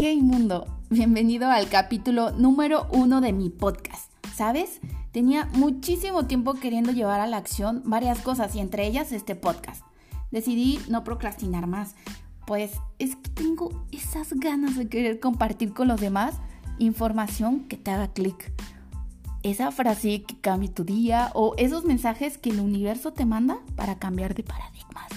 Ok mundo, bienvenido al capítulo número uno de mi podcast. ¿Sabes? Tenía muchísimo tiempo queriendo llevar a la acción varias cosas y entre ellas este podcast. Decidí no procrastinar más, pues es que tengo esas ganas de querer compartir con los demás información que te haga clic. Esa frase que cambie tu día o esos mensajes que el universo te manda para cambiar de paradigmas.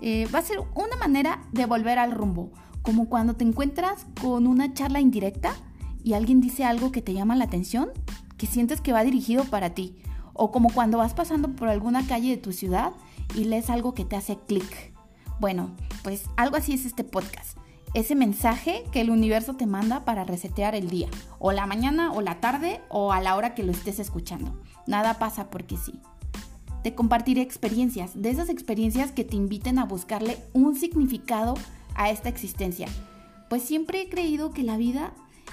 Eh, va a ser una manera de volver al rumbo como cuando te encuentras con una charla indirecta y alguien dice algo que te llama la atención, que sientes que va dirigido para ti. O como cuando vas pasando por alguna calle de tu ciudad y lees algo que te hace clic. Bueno, pues algo así es este podcast. Ese mensaje que el universo te manda para resetear el día. O la mañana, o la tarde, o a la hora que lo estés escuchando. Nada pasa porque sí. Te compartiré experiencias, de esas experiencias que te inviten a buscarle un significado a esta existencia. Pues siempre he creído que la vida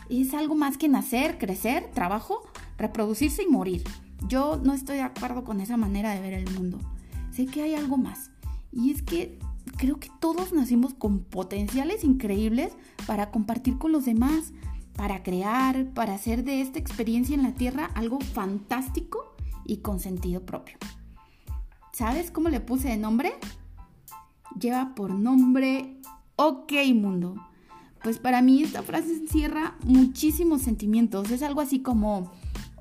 es algo más que nacer, crecer, trabajo, reproducirse y morir. Yo no estoy de acuerdo con esa manera de ver el mundo. Sé que hay algo más. Y es que creo que todos nacimos con potenciales increíbles para compartir con los demás, para crear, para hacer de esta experiencia en la Tierra algo fantástico y con sentido propio. ¿Sabes cómo le puse de nombre? Lleva por nombre Ok mundo. Pues para mí esta frase encierra muchísimos sentimientos. Es algo así como,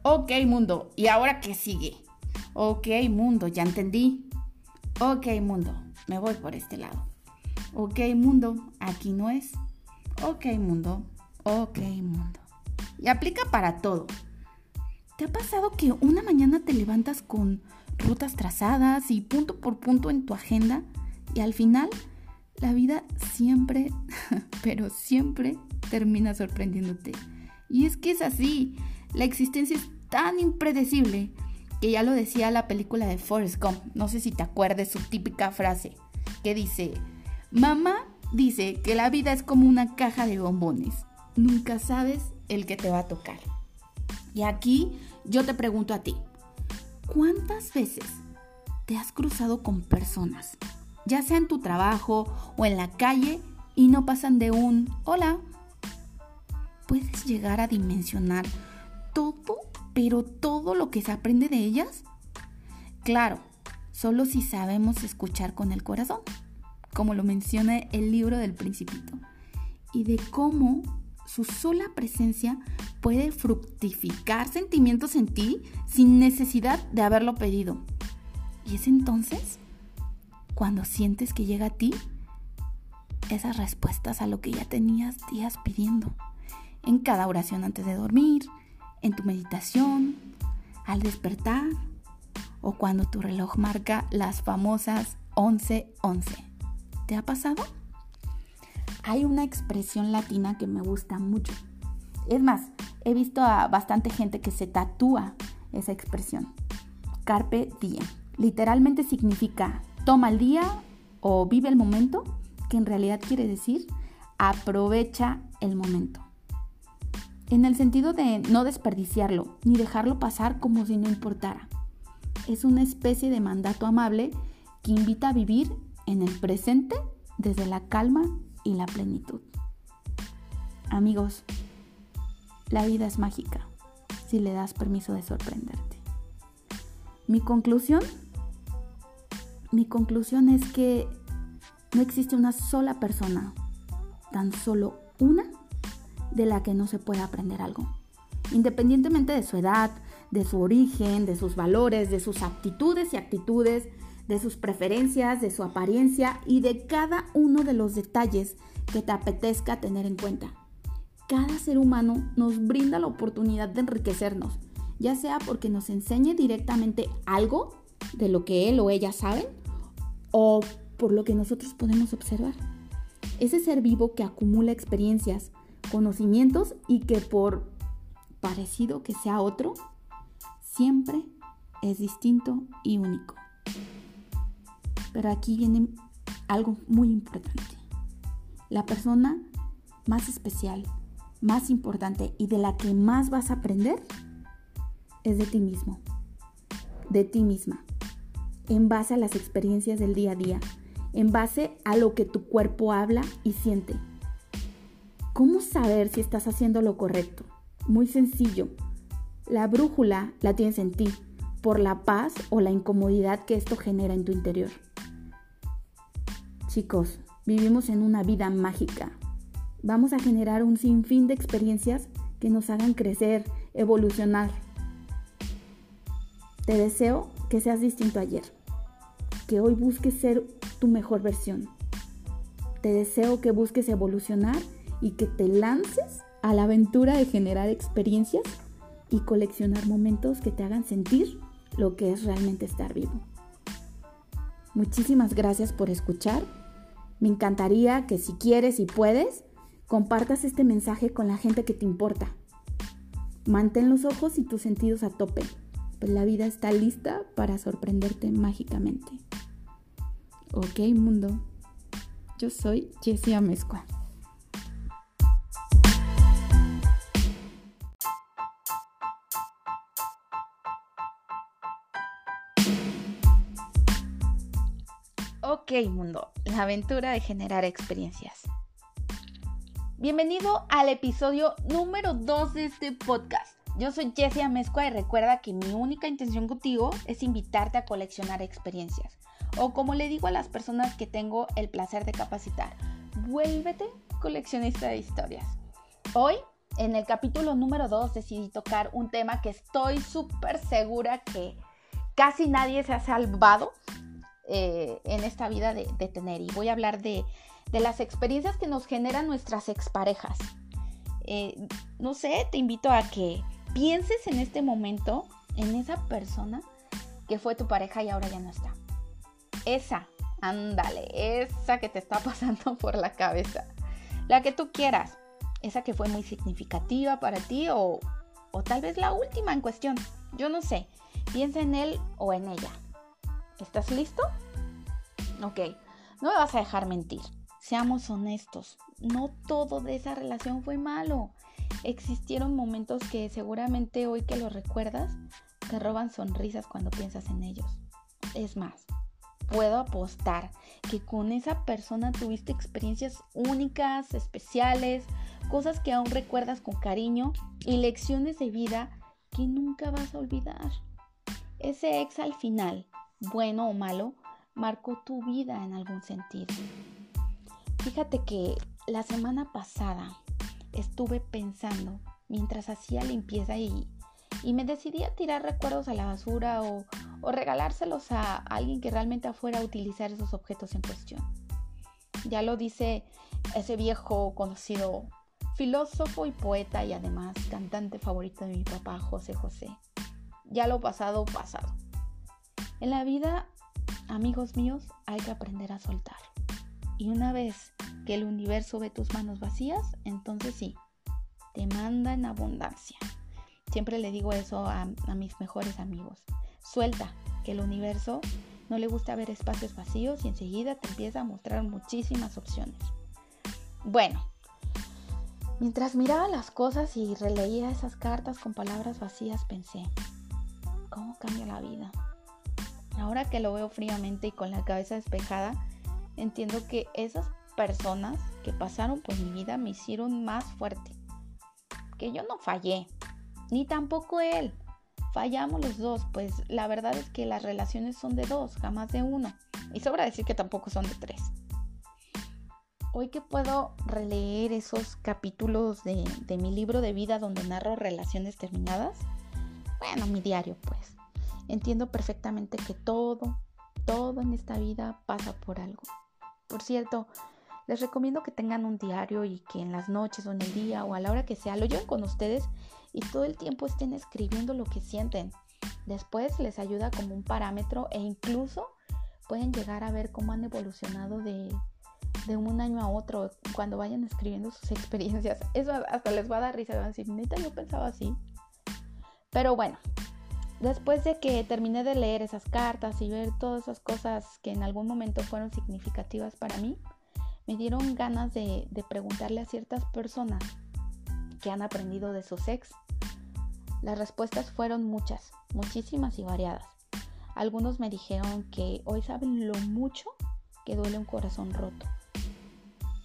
ok mundo, ¿y ahora qué sigue? Ok mundo, ya entendí. Ok mundo, me voy por este lado. Ok mundo, aquí no es. Ok mundo, ok mundo. Y aplica para todo. ¿Te ha pasado que una mañana te levantas con rutas trazadas y punto por punto en tu agenda y al final la vida siempre, pero siempre termina sorprendiéndote. Y es que es así, la existencia es tan impredecible que ya lo decía la película de Forrest Gump, no sé si te acuerdes su típica frase, que dice, mamá dice que la vida es como una caja de bombones, nunca sabes el que te va a tocar. Y aquí yo te pregunto a ti, ¿cuántas veces te has cruzado con personas ya sea en tu trabajo o en la calle, y no pasan de un hola. ¿Puedes llegar a dimensionar todo, pero todo lo que se aprende de ellas? Claro, solo si sabemos escuchar con el corazón, como lo menciona el libro del principito, y de cómo su sola presencia puede fructificar sentimientos en ti sin necesidad de haberlo pedido. Y es entonces cuando sientes que llega a ti esas respuestas a lo que ya tenías días pidiendo. En cada oración antes de dormir, en tu meditación, al despertar o cuando tu reloj marca las famosas 11:11. ¿Te ha pasado? Hay una expresión latina que me gusta mucho. Es más, he visto a bastante gente que se tatúa esa expresión. Carpe diem. Literalmente significa toma el día o vive el momento, que en realidad quiere decir aprovecha el momento. En el sentido de no desperdiciarlo ni dejarlo pasar como si no importara. Es una especie de mandato amable que invita a vivir en el presente desde la calma y la plenitud. Amigos, la vida es mágica si le das permiso de sorprenderte. Mi conclusión mi conclusión es que no existe una sola persona, tan solo una, de la que no se pueda aprender algo. Independientemente de su edad, de su origen, de sus valores, de sus aptitudes y actitudes, de sus preferencias, de su apariencia y de cada uno de los detalles que te apetezca tener en cuenta. Cada ser humano nos brinda la oportunidad de enriquecernos, ya sea porque nos enseñe directamente algo de lo que él o ella saben o por lo que nosotros podemos observar. Ese ser vivo que acumula experiencias, conocimientos y que por parecido que sea otro, siempre es distinto y único. Pero aquí viene algo muy importante. La persona más especial, más importante y de la que más vas a aprender es de ti mismo, de ti misma en base a las experiencias del día a día, en base a lo que tu cuerpo habla y siente. ¿Cómo saber si estás haciendo lo correcto? Muy sencillo. La brújula la tienes en ti, por la paz o la incomodidad que esto genera en tu interior. Chicos, vivimos en una vida mágica. Vamos a generar un sinfín de experiencias que nos hagan crecer, evolucionar. Te deseo que seas distinto ayer, que hoy busques ser tu mejor versión. Te deseo que busques evolucionar y que te lances a la aventura de generar experiencias y coleccionar momentos que te hagan sentir lo que es realmente estar vivo. Muchísimas gracias por escuchar. Me encantaría que si quieres y puedes, compartas este mensaje con la gente que te importa. Mantén los ojos y tus sentidos a tope, pues la vida está lista para sorprenderte mágicamente. Ok, mundo. Yo soy Jessie Amezcua. Ok, mundo, la aventura de generar experiencias. Bienvenido al episodio número 2 de este podcast. Yo soy Jessie Amezcua y recuerda que mi única intención contigo es invitarte a coleccionar experiencias o como le digo a las personas que tengo el placer de capacitar, vuélvete coleccionista de historias. Hoy, en el capítulo número 2, decidí tocar un tema que estoy súper segura que casi nadie se ha salvado eh, en esta vida de, tener. Y voy a hablar de, las experiencias que nos generan nuestras exparejas. Eh, no sé, te invito a que pienses en este momento en esa persona que fue tu pareja y ahora ya no está. Esa, ándale, esa que te está pasando por la cabeza. La que tú quieras. Esa que fue muy significativa para ti o, o tal vez la última en cuestión. Yo no sé. Piensa en él o en ella. ¿Estás listo? Ok, no me vas a dejar mentir. Seamos honestos. No todo de esa relación fue malo. Existieron momentos que seguramente hoy que lo recuerdas te roban sonrisas cuando piensas en ellos. Es más, puedo apostar que con esa persona tuviste experiencias únicas, especiales, cosas que aún recuerdas con cariño y lecciones de vida que nunca vas a olvidar. Ese ex al final, bueno o malo, marcó tu vida en algún sentido. Fíjate que la semana pasada estuve pensando mientras hacía limpieza y, y me decidí a tirar recuerdos a la basura o, o regalárselos a alguien que realmente fuera a utilizar esos objetos en cuestión. Ya lo dice ese viejo conocido filósofo y poeta y además cantante favorito de mi papá, José José. Ya lo pasado, pasado. En la vida, amigos míos, hay que aprender a soltar. Y una vez que el universo ve tus manos vacías, entonces sí, te manda en abundancia. Siempre le digo eso a, mis mejores amigos. Suelta, que el universo no le gusta ver espacios vacíos y enseguida te empieza a mostrar muchísimas opciones. Bueno, mientras miraba las cosas y releía esas cartas con palabras vacías, pensé, ¿cómo cambia la vida? Ahora que lo veo fríamente y con la cabeza despejada, entiendo que esas personas que pasaron por mi vida me hicieron más fuerte. Que yo no fallé, ni tampoco él. Fallamos los dos, pues la verdad es que las relaciones son de dos, jamás de uno. Y sobra decir que tampoco son de tres. Hoy que puedo releer esos capítulos de, de mi libro de vida donde narro relaciones terminadas, bueno, mi diario pues, entiendo perfectamente que todo, todo en esta vida pasa por algo. Por cierto, les recomiendo que tengan un diario y que en las noches o en el día o a la hora que sea lo lleven con ustedes y todo el tiempo estén escribiendo lo que sienten. Después les ayuda como un parámetro e incluso pueden llegar a ver cómo han evolucionado de, un año a otro cuando vayan escribiendo sus experiencias. Eso hasta les va a dar risa, van a decir, neta, yo pensaba así. Pero bueno, después de que terminé de leer esas cartas y ver todas esas cosas que en algún momento fueron significativas para mí, me dieron ganas de, preguntarle a ciertas personas que han aprendido de sus ex? Las respuestas fueron muchas, muchísimas y variadas. Algunos me dijeron que hoy saben lo mucho que duele un corazón roto.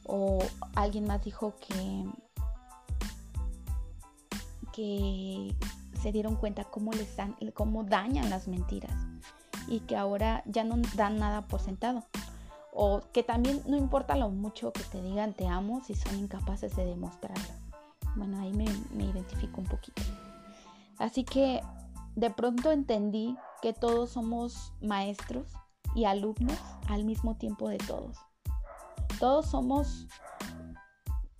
O alguien más dijo que que se dieron cuenta cómo les dan, cómo dañan las mentiras y que ahora ya no dan nada por sentado. O que también no importa lo mucho que te digan te amo si son incapaces de demostrarlo. Bueno, ahí me, me identifico un poquito. Así que de pronto entendí que todos somos maestros y alumnos al mismo tiempo de todos. Todos somos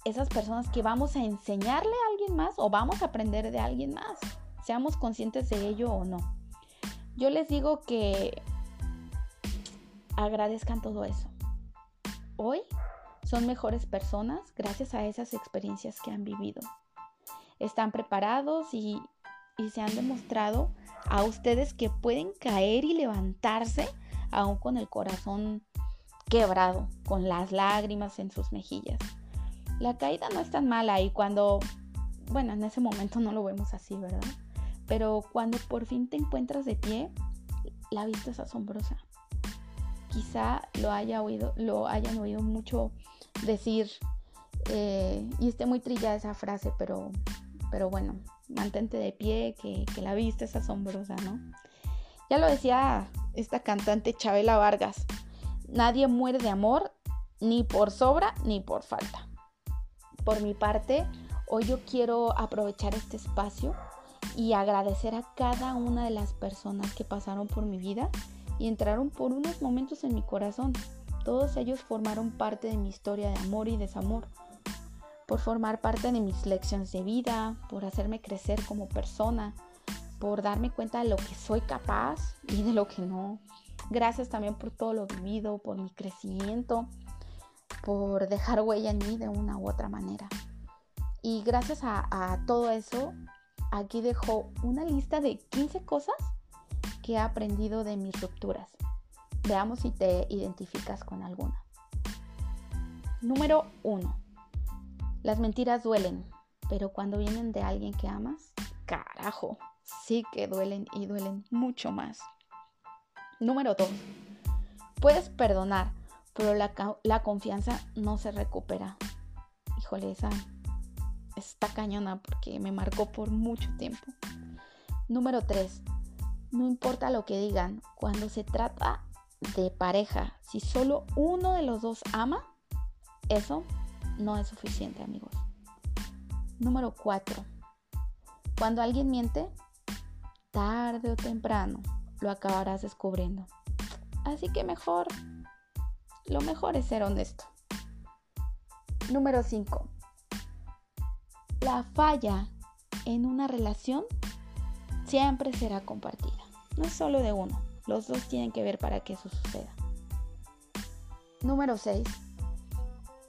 esas personas que vamos a enseñarle a alguien más o vamos a aprender de alguien más, seamos conscientes de ello o no. Yo les digo que agradezcan todo eso. Hoy son mejores personas gracias a esas experiencias que han vivido. Están preparados y, y se han demostrado a ustedes que pueden caer y levantarse aún con el corazón quebrado, con las lágrimas en sus mejillas. La caída no es tan mala y cuando, bueno, en ese momento no lo vemos así, ¿verdad? Pero cuando por fin te encuentras de pie, la vista es asombrosa. Quizá lo, haya oído, lo hayan oído mucho decir, eh, y esté muy trillada esa frase, pero, pero bueno, mantente de pie, que, que la vista es asombrosa, ¿no? Ya lo decía esta cantante Chabela Vargas, nadie muere de amor ni por sobra ni por falta. Por mi parte, hoy yo quiero aprovechar este espacio y agradecer a cada una de las personas que pasaron por mi vida y entraron por unos momentos en mi corazón. Todos ellos formaron parte de mi historia de amor y desamor, por formar parte de mis lecciones de vida, por hacerme crecer como persona, por darme cuenta de lo que soy capaz y de lo que no. Gracias también por todo lo vivido, por mi crecimiento, por dejar huella en mí de una u otra manera. Y gracias a, todo eso, aquí dejo una lista de 15 cosas que he aprendido de mis rupturas. Veamos si te identificas con alguna. Número 1. Las mentiras duelen, pero cuando vienen de alguien que amas, carajo, sí que duelen y duelen mucho más. Número 2. Puedes perdonar, pero la, confianza no se recupera. Híjole, esa está cañona porque me marcó por mucho tiempo. Número 3. No importa lo que digan, cuando se trata de pareja, si solo uno de los dos ama, eso no es suficiente, amigos. Número 4. Cuando alguien miente, tarde o temprano lo acabarás descubriendo. Así que mejor, lo mejor es ser honesto. Número 5. La falla en una relación siempre será compartida. No es solo de uno. Los dos tienen que ver para que eso suceda. Número 6.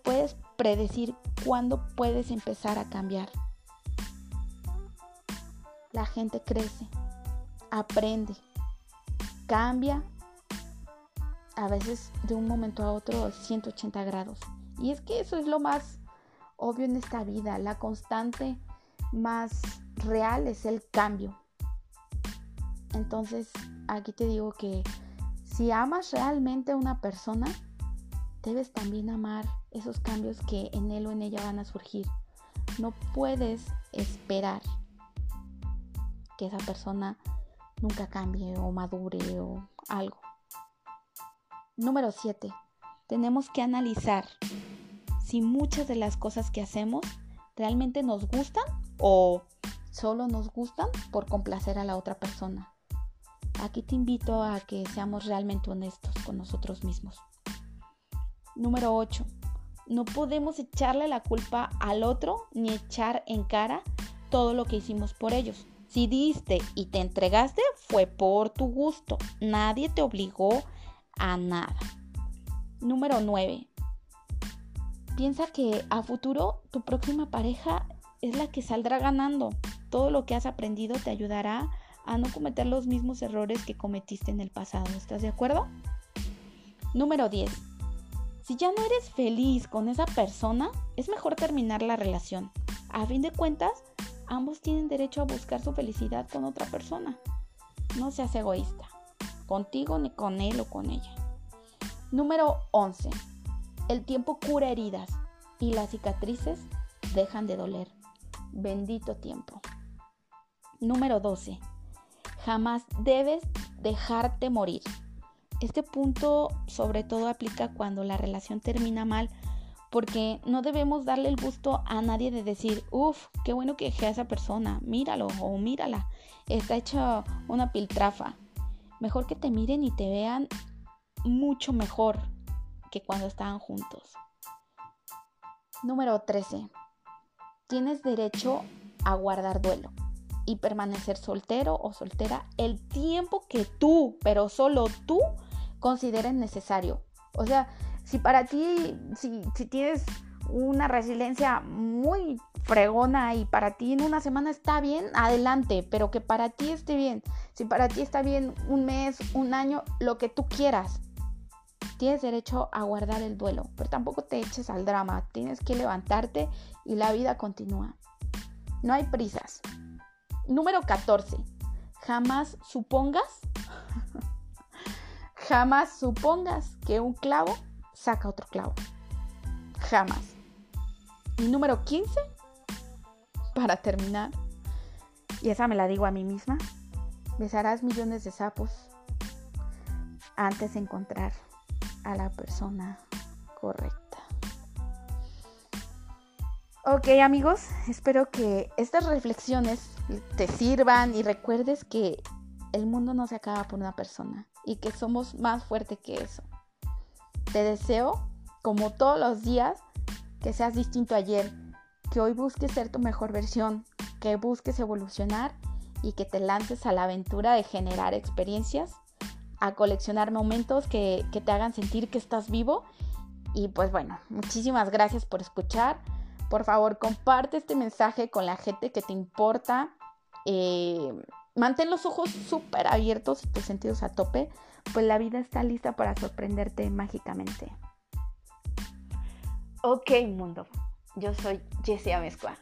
Puedes predecir cuándo puedes empezar a cambiar. La gente crece, aprende, cambia, a veces de un momento a otro 180 grados. Y es que eso es lo más obvio en esta vida, la constante más real es el cambio. Entonces, aquí te digo que si amas realmente a una persona, debes también amar esos cambios que en él o en ella van a surgir. No puedes esperar que esa persona nunca cambie o madure o algo. Número 7. Tenemos que analizar si muchas de las cosas que hacemos realmente nos gustan o solo nos gustan por complacer a la otra persona. Aquí te invito a que seamos realmente honestos con nosotros mismos. Número 8. No podemos echarle la culpa al otro ni echar en cara todo lo que hicimos por ellos. Si diste y te entregaste, fue por tu gusto. Nadie te obligó a nada. Número 9. Piensa que a futuro tu próxima pareja es la que saldrá ganando. Todo lo que has aprendido te ayudará a no cometer los mismos errores que cometiste en el pasado. ¿Estás de acuerdo? Número 10. Si ya no eres feliz con esa persona, es mejor terminar la relación. A fin de cuentas, ambos tienen derecho a buscar su felicidad con otra persona. No seas egoísta, contigo ni con él o con ella. Número 11. El tiempo cura heridas y las cicatrices dejan de doler. Bendito tiempo. Número 12. Jamás debes dejarte morir. Este punto sobre todo aplica cuando la relación termina mal porque no debemos darle el gusto a nadie de decir, uff, qué bueno que dejé a esa persona, míralo o mírala, está hecha una piltrafa. Mejor que te miren y te vean mucho mejor que cuando estaban juntos. Número 13. Tienes derecho a guardar duelo y permanecer soltero o soltera el tiempo que tú, pero solo tú, consideres necesario. O sea, si para ti, si, tienes una resiliencia muy fregona y para ti en una semana está bien, adelante, pero que para ti esté bien. Si para ti está bien un mes, un año, lo que tú quieras. Tienes derecho a guardar el duelo, pero tampoco te eches al drama. Tienes que levantarte y la vida continúa. No hay prisas. Número 14. Jamás supongas, jamás supongas que un clavo saca otro clavo. Jamás. Y número 15, para terminar, y esa me la digo a mí misma, besarás millones de sapos antes de encontrar a la persona correcta. Ok amigos, espero que estas reflexiones te sirvan y recuerdes que el mundo no se acaba por una persona y que somos más fuertes que eso. Te deseo, como todos los días, que seas distinto ayer, que hoy busques ser tu mejor versión, que busques evolucionar y que te lances a la aventura de generar experiencias, a coleccionar momentos que, te hagan sentir que estás vivo. Y pues bueno, muchísimas gracias por escuchar. Por favor, comparte este mensaje con la gente que te importa. Eh, mantén los ojos súper abiertos y tus sentidos a tope pues la vida está lista para sorprenderte mágicamente. Ok mundo, yo soy Jessie Amezcua